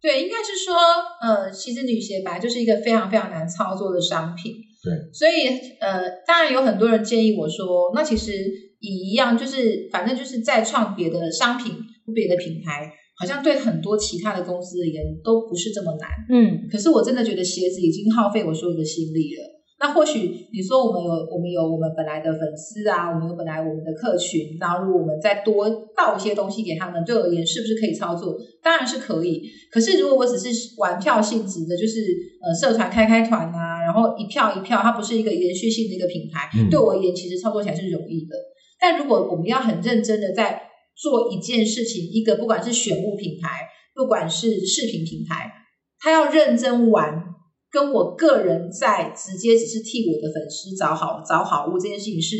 对，应该是说，呃，其实女鞋本来就是一个非常非常难操作的商品。对，所以呃，当然有很多人建议我说，那其实也一样，就是反正就是再创别的商品或别的品牌，好像对很多其他的公司而言都不是这么难。嗯，可是我真的觉得鞋子已经耗费我所有的心力了。那或许你说我们有我们有我们本来的粉丝啊，我们有本来我们的客群，然后如果我们再多倒一些东西给他们，对我而言是不是可以操作？当然是可以。可是如果我只是玩票性质的，就是呃社团开开团啊，然后一票一票，它不是一个延续性的一个品牌，嗯对我而言其实操作起来是容易的。但如果我们要很认真的在做一件事情，一个不管是选物品牌，不管是饰品品牌，他要认真玩，跟我个人在直接只是替我的粉丝找好找好物这件事情是，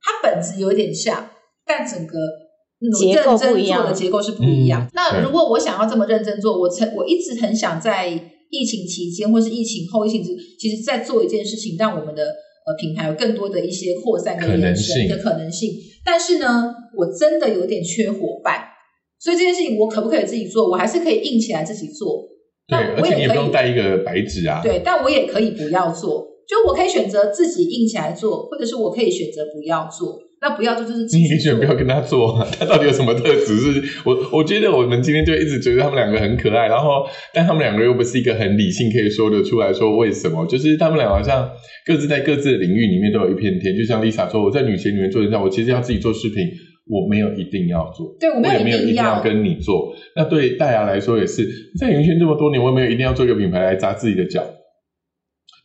它本质有点像，但整个。结构不一样做的结构是不一样。嗯那如果我想要这么认真做，我曾我一直很想在疫情期间或是疫情后疫情之，其实在做一件事情，让我们的呃品牌有更多的一些扩散跟可能延伸性的可能性。但是呢，我真的有点缺伙伴，所以这件事情我可不可以自己做？我还是可以硬起来自己做。对，而且你也不用带一个白纸啊。对，但我也可以不要做，就我可以选择自己硬起来做，或者是我可以选择不要做。那不要做就是继你续做可以选不要跟他做啊，他到底有什么特质？是我我觉得我们今天就一直觉得他们两个很可爱，然后但他们两个又不是一个很理性可以说得出来说为什么，就是他们俩好像各自在各自的领域里面都有一片天，就像 Lisa 说，我在女鞋里面做人家，我其实要自己做饰品，我没有一定要做。对我没有我也没有一一定要跟你做。那对大牙来说也是，在演艺圈这么多年，我也没有一定要做一个品牌来砸自己的脚。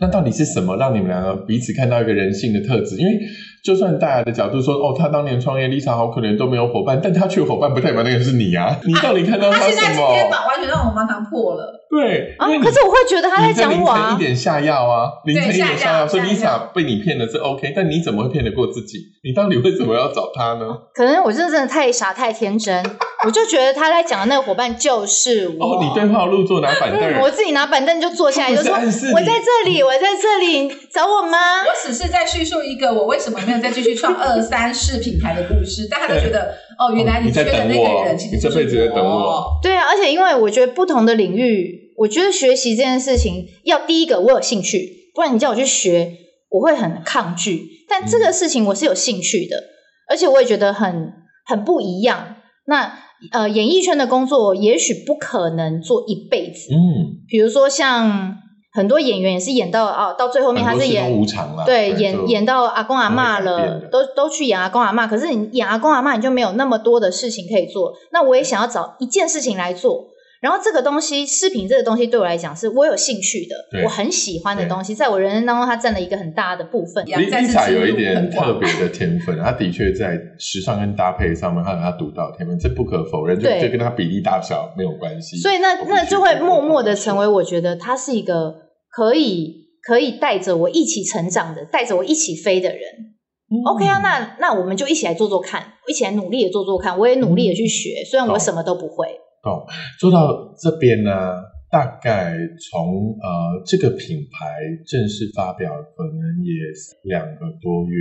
那到底是什么让你们两个彼此看到一个人性的特质？因为就算大家的角度说，哦，他当年创业，Lisa 好可怜都没有伙伴，但他却有伙伴，不代表那个是你啊。你到底看到他现在什今天么？把完全让我们堂破了。对，啊可是我会觉得他在讲我啊晨一。点下药啊，凌晨一点下药，说下药 Lisa 被你骗了是 OK，但你怎么会骗得过自己？你到底为什么要找他呢？可能我真的真的太傻太天真，我就觉得他在讲的那个伙伴就是我。哦，你对号入座拿板凳嗯，，我自己拿板凳就坐下来，就说我在这里，我在这里，找我吗？我只是在叙述一个我为什么没有再继续创二三四品牌的故事，大家都觉得哦，原来你在缺的那等我个人其实你这辈子在等我。对啊，而且因为我觉得不同的领域，我觉得学习这件事情，要第一个我有兴趣，不然你叫我去学，我会很抗拒。但这个事情我是有兴趣的，而且我也觉得很很不一样。那呃，演艺圈的工作也许不可能做一辈子，嗯，比如说像很多演员也是演到啊，到最后面他是演对，演演到阿公阿嬷了，都都去演阿公阿嬷。可是你演阿公阿嬷，你就没有那么多的事情可以做。那我也想要找一件事情来做。然后这个东西，饰品这个东西对我来讲是我有兴趣的，我很喜欢的东西，在我人生当中它占了一个很大的部分。Lisa 有一点特别的天分，他的确在时尚跟搭配上面，他有她独到的天分，这不可否认，就对就跟他比例大小没有关系。所以那那就会默默的成为，我觉得他是一个可以可以带着我一起成长的，带着我一起飞的人。OK 啊，那那我们就一起来做做看，一起来努力的做做看。我也努力的去学，虽然我什么都不会。做到这边呢，大概从呃这个品牌正式发表，可能也两个多月。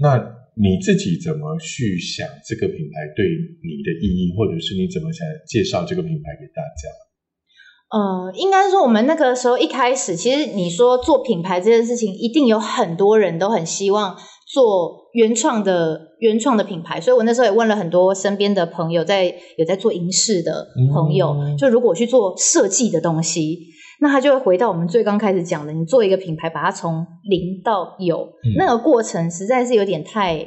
那你自己怎么去想这个品牌对你的意义，或者是你怎么想介绍这个品牌给大家？呃，应该说我们那个时候一开始，其实你说做品牌这件事情，一定有很多人都很希望做原创的原创的品牌，所以我那时候也问了很多身边的朋友在，有在做银饰的朋友，嗯就如果我去做设计的东西，那他就会回到我们最刚开始讲的，你做一个品牌，把它从零到有，嗯那个过程实在是有点太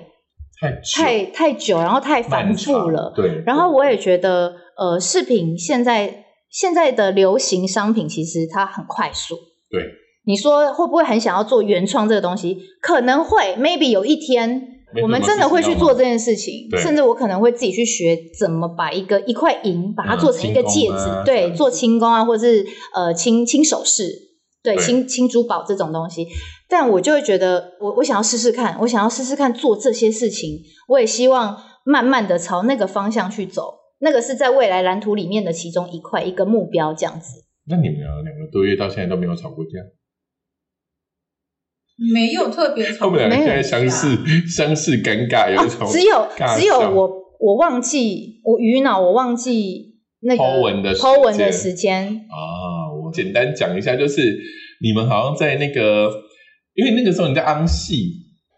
太久太太久，然后太繁复了。对。然后我也觉得，呃，饰品现在现在的流行商品其实它很快速。对，你说会不会很想要做原创这个东西？可能会，maybe 有一天我们真的会去做这件事情，甚至我可能会自己去学怎么把一个一块银把它嗯做成一个戒指，对，做轻功啊，或者是呃轻轻首饰，对，对轻轻珠宝这种东西。但我就会觉得，我我想要试试看，我想要试试看做这些事情，我也希望慢慢的朝那个方向去走。那个是在未来蓝图里面的其中一块一个目标，这样子。那你们两个两个多月到现在都没有吵过架？没有特别他们两个现在相视相似尴尬，有一种、啊、只有只有我我忘记我鱼脑，我忘记那个 Po 文的时间。Po 文的时间。啊，我简单讲一下，就是你们好像在那个，因为那个时候你在安戏，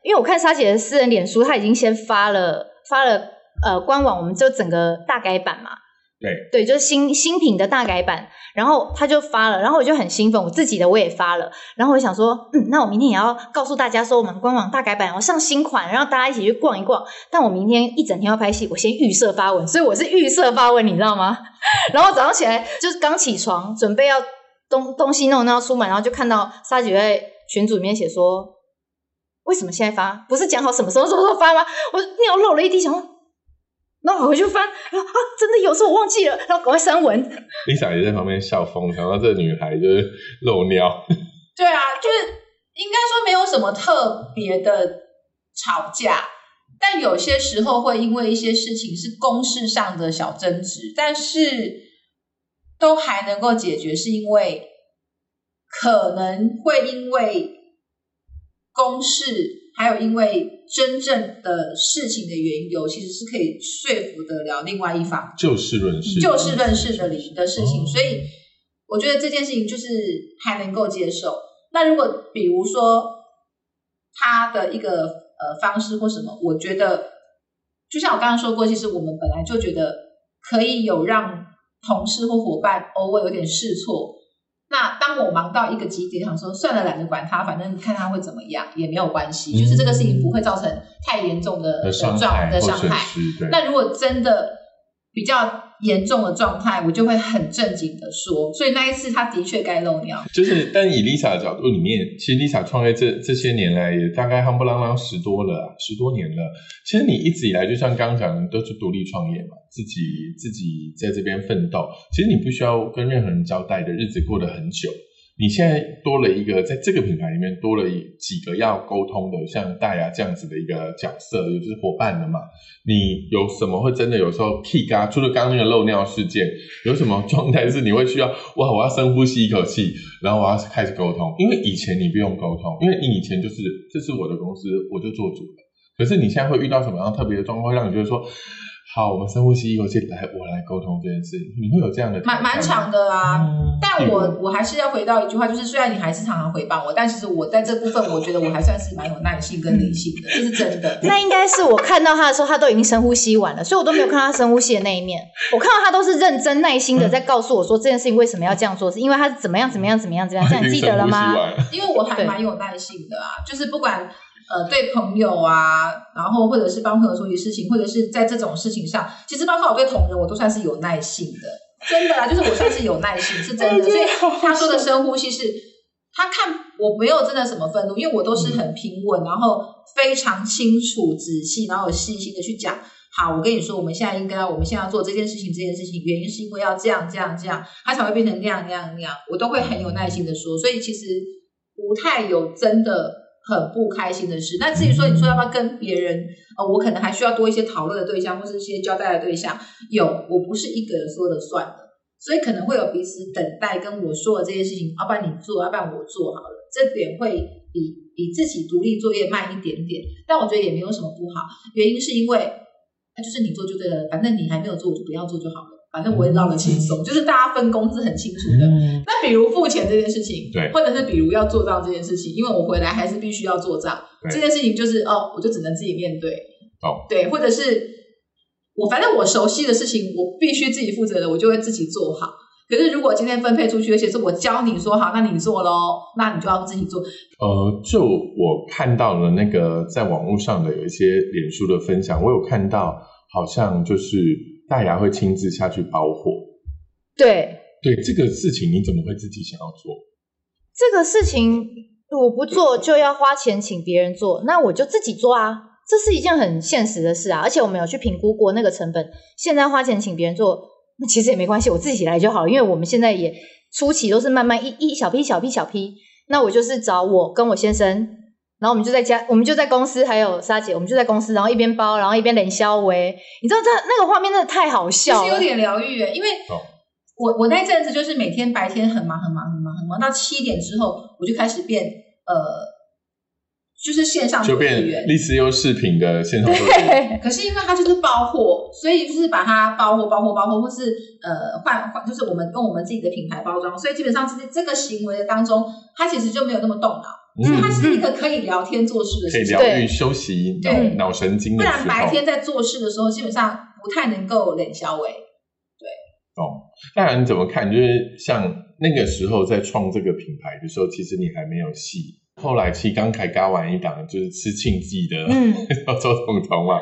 因为我看莎姐的私人脸书，她已经先发了发了呃官网，我们就整个大改版嘛。对对，就是新新品的大改版，然后他就发了，然后我就很兴奋，我自己的我也发了，然后我想说，嗯，那我明天也要告诉大家说我们官网大改版，我上新款，然后大家一起去逛一逛。但我明天一整天要拍戏，我先预设发文，所以我是预设发文，你知道吗？然后早上起来就是刚起床，准备要东东西弄弄要出门，然后就看到莎姐在群组里面写说，为什么现在发？不是讲好什么时候什么时候发吗？我尿漏了一滴，想说说。然后我回去翻，然后啊，真的有时候我忘记了，然后赶快删文。Lisa 也在旁边笑疯，想到这个女孩就是漏尿。对啊，就是应该说没有什么特别的吵架，但有些时候会因为一些事情是公事上的小争执，但是都还能够解决，是因为可能会因为公事，还有因为真正的事情的缘由，其实是可以说服得了另外一方。就事论事，就事论事的理的事情，哦所以我觉得这件事情就是还能够接受。那如果比如说他的一个呃方式或什么，我觉得就像我刚刚说过，其实我们本来就觉得可以有让同事或伙伴偶尔有点试错。那当我忙到一个极点，想说算了，懒得管他，反正看他会怎么样也没有关系，嗯就是这个事情不会造成太严重的状的伤害。那如果真的比较严重的状态，我就会很正经的说。所以那一次他的确该漏尿，就是，但以 Lisa 的角度里面，其实 Lisa 创业这这些年来也大概夯不啷啷十多了啊，十多年了。其实你一直以来，就像刚刚讲的，都是独立创业嘛，自己自己在这边奋斗。其实你不需要跟任何人交代的日子过得很久。你现在多了一个，在这个品牌里面多了几个要沟通的，像大牙这样子的一个角色，也就是伙伴了嘛。你有什么会真的有时候 K 嘎？除了刚刚那个漏尿事件，有什么状态是你会需要哇？我要深呼吸一口气，然后我要开始沟通，因为以前你不用沟通，因为你以前就是这是我的公司，我就做主了。可是你现在会遇到什么样特别的状况，会让你觉得说，好，我们深呼吸一口气，来，我来沟通这件事，你会有这样的蛮蛮长长的啊。嗯但我我还是要回到一句话，就是虽然你还是常常回谤我，但其实我在这部分，我觉得我还算是蛮有耐心跟理性的，这是真的。那应该是我看到他的时候，他都已经深呼吸完了，所以我都没有看到他深呼吸的那一面。我看到他都是认真耐心的在告诉我说这件事情为什么要这样做，是因为他是怎么样怎么样怎么样怎么样，这样你记得了吗？因为我还蛮有耐心的啊，就是不管呃对朋友啊，然后或者是帮朋友处理事情，或者是在这种事情上，其实包括我对同仁，我都算是有耐心的，真的啦，就是我算是有耐心，是真的。所以他说的深呼吸是，他看我没有真的什么愤怒，因为我都是很平稳，然后非常清楚、仔细，然后有细心的去讲。好，我跟你说，我们现在应该，我们现在要做这件事情，这件事情原因是因为要这样、这样、这样，它才会变成那样、那样、那样，我都会很有耐心的说。所以其实不太有真的很不开心的事。那至于说你说要不要跟别人，呃，我可能还需要多一些讨论的对象，或是一些交代的对象。有，我不是一个人说了算的，所以可能会有彼此等待跟我说的这件事情，要不然你做，要不然我做好了，这点会比比自己独立作业慢一点点。但我觉得也没有什么不好，原因是因为。那就是你做就对了，反正你还没有做，我就不要做就好了。反正我也绕得轻松，就是大家分工是很清楚的。嗯，那比如付钱这件事情，对或者是比如要做账这件事情，因为我回来还是必须要做账，这件事情就是哦，我就只能自己面对。哦，对，或者是我反正我熟悉的事情，我必须自己负责的，我就会自己做好。可是如果今天分配出去，而且是我教你说好，那你做喽，那你就要自己做。呃，就我看到了那个在网络上的有一些脸书的分享，我有看到，好像就是大牙会亲自下去包货。对对这个事情，你怎么会自己想要做？这个事情，我不做就要花钱请别人做，那我就自己做啊。这是一件很现实的事啊，而且我们有去评估过那个成本。现在花钱请别人做，那其实也没关系，我自己来就好，因为我们现在也初期都是慢慢一一小批小批小批。那我就是找我跟我先生，然后我们就在家，我们就在公司，还有莎姐，我们就在公司，然后一边包，然后一边冷消维。你知道这那个画面真的太好笑了，实有点疗愈耶，因为哦我我那阵子就是每天白天很忙很忙很忙很忙，到七点之后我就开始变呃，就是线上就变作业员。历史优视频的线上。对可是因为它就是包货，所以就是把它包货、包货、包货，或是呃换换，就是我们用我们自己的品牌包装，所以基本上这这个行为的当中，它其实就没有那么动脑，嗯所以它是一个可以聊天做事的可以。疗愈、休息脑对脑神经的不然。白天在做事的时候，基本上不太能够冷消维。哦，当然你怎么看？就是像那个时候在创这个品牌的时候，其实你还没有戏。后来其实刚才嘎完一档，就是吃庆记的，嗯，周彤彤嘛。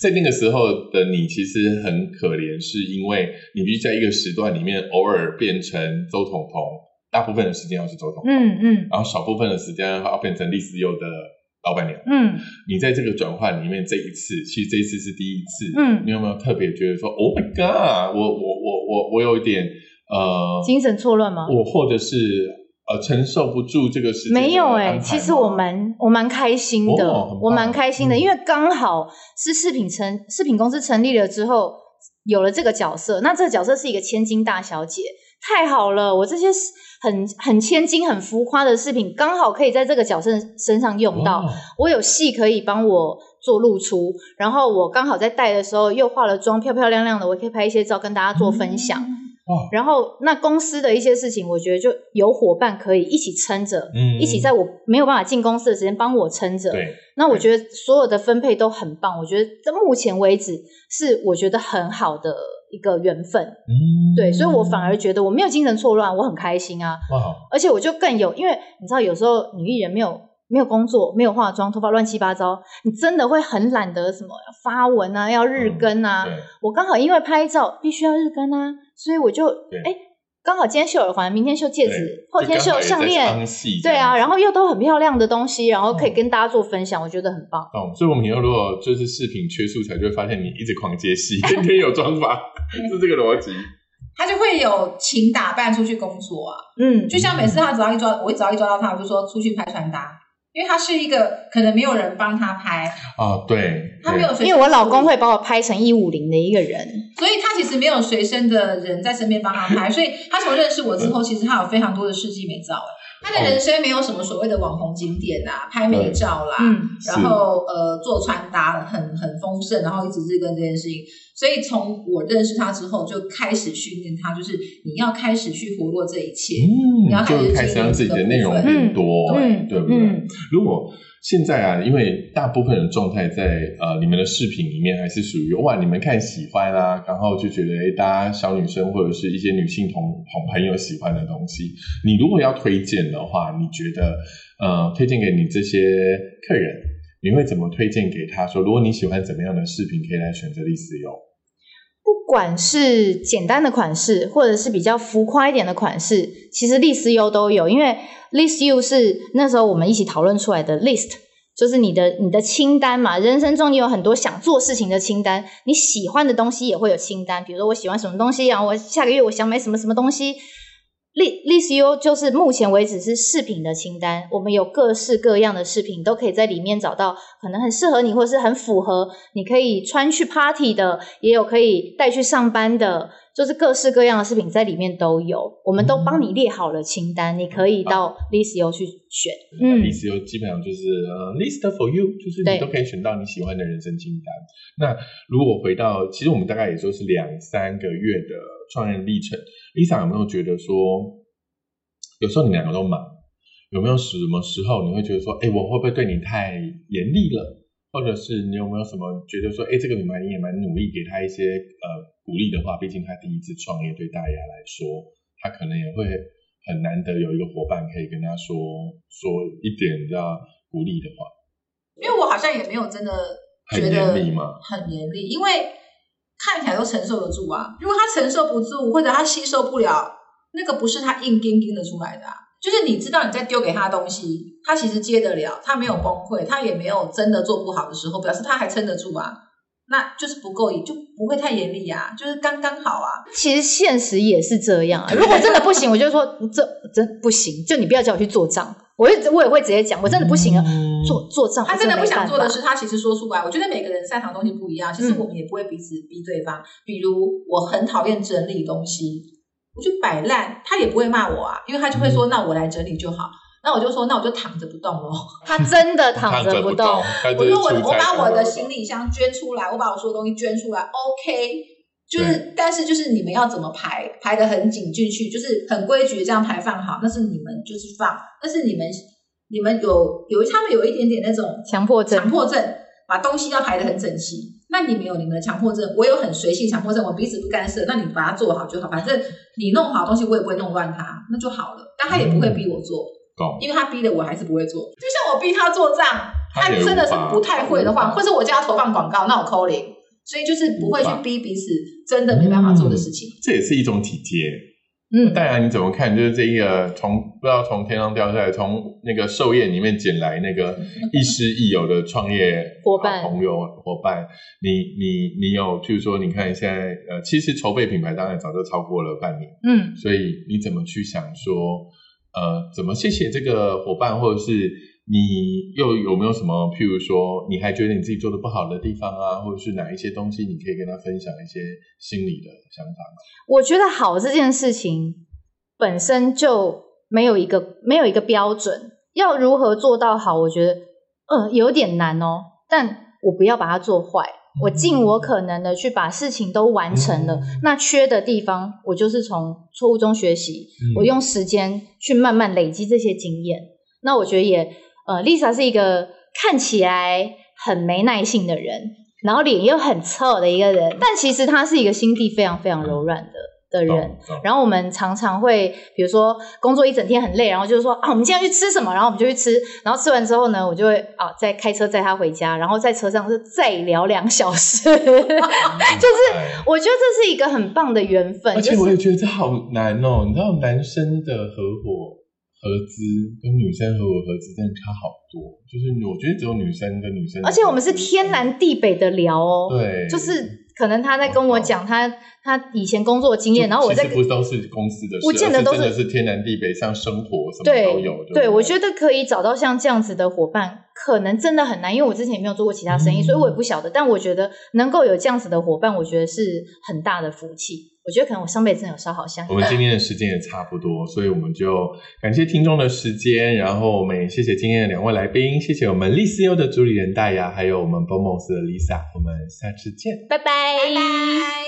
在那个时候的你，其实很可怜，是因为你必须在一个时段里面偶尔变成周彤彤，大部分的时间要是周彤彤，嗯嗯，然后少部分的时间要变成丽思优的老板娘，嗯。你在这个转换里面这一次，其实这一次是第一次，嗯，你有没有特别觉得说，Oh my God，我我我我我有一点呃，精神错乱吗？我或者是呃承受不住这个时间的没有哎、其实我蛮我蛮开心的，哦我蛮开心的，嗯。因为刚好是饰品成饰品公司成立了之后，有了这个角色，那这个角色是一个千金大小姐，太好了！我这些很很千金、很浮夸的饰品，刚好可以在这个角色身上用到。我有戏可以帮我做露出，然后我刚好在戴的时候又化了妆，漂漂亮亮的，我可以拍一些照跟大家做分享。哦，然后那公司的一些事情，我觉得就有伙伴可以一起撑着，嗯一起在我没有办法进公司的时间帮我撑着。对，那我觉得所有的分配都很棒，我觉得到目前为止是我觉得很好的一个缘分。嗯对，所以我反而觉得我没有精神错乱，我很开心啊，哇，而且我就更有，因为你知道有时候女艺人没有。没有工作，没有化妆，头发乱七八糟，你真的会很懒得什么要发文啊，要日更啊。对，我刚好因为拍照必须要日更啊，所以我就对哎，刚好今天秀耳环，明天秀戒指，后天秀项链，对啊，然后又都很漂亮的东西，然后可以跟大家做分享，我觉得很棒。哦，所以我们以后如果就是视频缺素材，就会发现你一直狂接戏，天天有妆发，是这个逻辑。他就会有请打扮出去工作啊。嗯，就像每次他只要一抓，我只要一抓到他，我就说出去拍穿搭，因为他是一个可能没有人帮他拍，哦，对，他没有随身因为我老公会把我拍成一五零的一个人。所以他其实没有随身的人在身边帮他拍，所以他从认识我之后，其实他有非常多的世纪美照。哎，他的人生没有什么所谓的网红景点啊，拍美照啦，嗯，然后呃做穿搭很很丰盛，然后一直日更这件事情。所以从我认识他之后，就开始训练他，就是你要开始去活络这一切。你要嗯，开始就开始让自己的内容变多，嗯对不对？嗯如果现在啊，因为大部分的状态在呃你们的视频里面还是属于哇，你们看喜欢啦、然后就觉得诶大家小女生或者是一些女性同同朋友喜欢的东西。你如果要推荐的话，你觉得呃推荐给你这些客人，你会怎么推荐给他说？如果你喜欢怎么样的饰品，可以来选择丽丝优。不管是简单的款式，或者是比较浮夸一点的款式，其实丽丝优都有。因为 list you 是那时候我们一起讨论出来的 list，就是你的你的清单嘛。人生中你有很多想做事情的清单，你喜欢的东西也会有清单。比如说我喜欢什么东西，啊我下个月我想买什么什么东西。丽丽丝优就是目前为止是饰品的清单，我们有各式各样的饰品，都可以在里面找到可能很适合你，或是很符合你可以穿去 party 的，也有可以带去上班的，就是各式各样的饰品在里面都有，我们都帮你列好了清单，你可以到丽丝优去选。嗯丽丝优基本上就是呃 list for you，就是你都可以选到你喜欢的人生清单。那如果回到，其实我们大概也就是两三个月的创业历程，Lisa 有没有觉得说，有时候你们两个都忙，有没有什么时候你会觉得说，哎，我会不会对你太严厉了？或者是你有没有什么觉得说，哎，这个女孩你也蛮努力，给他一些呃鼓励的话，毕竟他第一次创业，对大家来说，他可能也会很难得有一个伙伴可以跟她说说一点比较鼓励的话。因为我好像也没有真的很觉得严厉吗很严厉，因为看起来都承受得住啊。如果他承受不住，或者他吸收不了，那个不是他硬盯盯的出来的、啊。就是你知道你在丢给他的东西，他其实接得了，他没有崩溃，他也没有真的做不好的时候，表示他还撑得住啊。那就是不够，就不会太严厉啊，就是刚刚好啊。其实现实也是这样啊。如果真的不行，我就说这真不行，就你不要叫我去做账。我会我也会直接讲，我真的不行啊，嗯做做账。他真的不想做的是，他其实说出来。我觉得每个人擅长的东西不一样，其实我们也不会彼此逼对方。比如我很讨厌整理东西，我就摆烂，他也不会骂我啊，因为他就会说：“那我来整理就好。”那我就说：“那我就躺着不动喽。他真的躺着不动。我说我：“是出差我把我的行李箱捐出来，我把我所有东西捐出来，OK。”就是，但是就是你们要怎么排，排的很紧进去，就是很规矩这样排放好，那是你们就是放，那是你们你们有有他们有一点点那种强迫症强迫症，把东西要排的很整齐。那你们有你们的强迫症，我有很随性强迫症，我彼此不干涉。那你把它做好就好，反正你弄好东西，我也不会弄乱它，那就好了。但他也不会逼我做，懂因为他逼的我还是不会做。就像我逼他做账，他他真的是不太会的话，或者我叫他投放广告，那我扣零。所以就是不会去逼彼此真的没办法做的事情。这也是一种体贴。嗯，戴然，你怎么看？就是这一个从不知道从天上掉下来，从那个寿宴里面捡来那个亦师亦友的创业伙伴朋友伙伴，你你你有，就是说，你看现在呃，其实筹备品牌当然早就超过了半年，嗯，所以你怎么去想说，呃，怎么谢谢这个伙伴，或者是你又有没有什么，譬如说，你还觉得你自己做的不好的地方啊，或者是哪一些东西，你可以跟他分享一些心里的想法吗？我觉得好这件事情本身就没有一个没有一个标准，要如何做到好，我觉得呃有点难哦。但我不要把它做坏，我尽我可能的去把事情都完成了。嗯那缺的地方，我就是从错误中学习，嗯我用时间去慢慢累积这些经验。那我觉得也呃，Lisa 是一个看起来很没耐性的人，然后脸又很臭的一个人，但其实他是一个心地非常非常柔软的的人。然后我们常常会，比如说工作一整天很累，然后就是说啊，我们今天去吃什么，然后我们就去吃，然后吃完之后呢，我就会啊再开车载他回家，然后在车上是再聊两小时。就是哎我觉得这是一个很棒的缘分，而且我也觉得这好难哦，你知道男生的合伙合资跟女生合伙合资真的差好多，就是我觉得只有女生跟女生，而且我们是天南地北的聊哦，对，就是可能他在跟我讲他他以前工作的经验，然后我在其实不都是公司的事，不见得都是是是天南地北，像生活什么都有。对对，我觉得得可以找到像这样子的伙伴，可能真的很难，因为我之前也没有做过其他生意，嗯所以我也不晓得。但我觉得能够有这样子的伙伴，我觉得是很大的福气。我觉得可能我上辈子真的有烧好香。我们今天的时间也差不多，所以我们就感谢听众的时间，然后我们也谢谢今天的两位来宾，谢谢我们丽思优的主理人大牙，还有我们 Bomos 的 Lisa，我们下次见。拜拜。拜拜。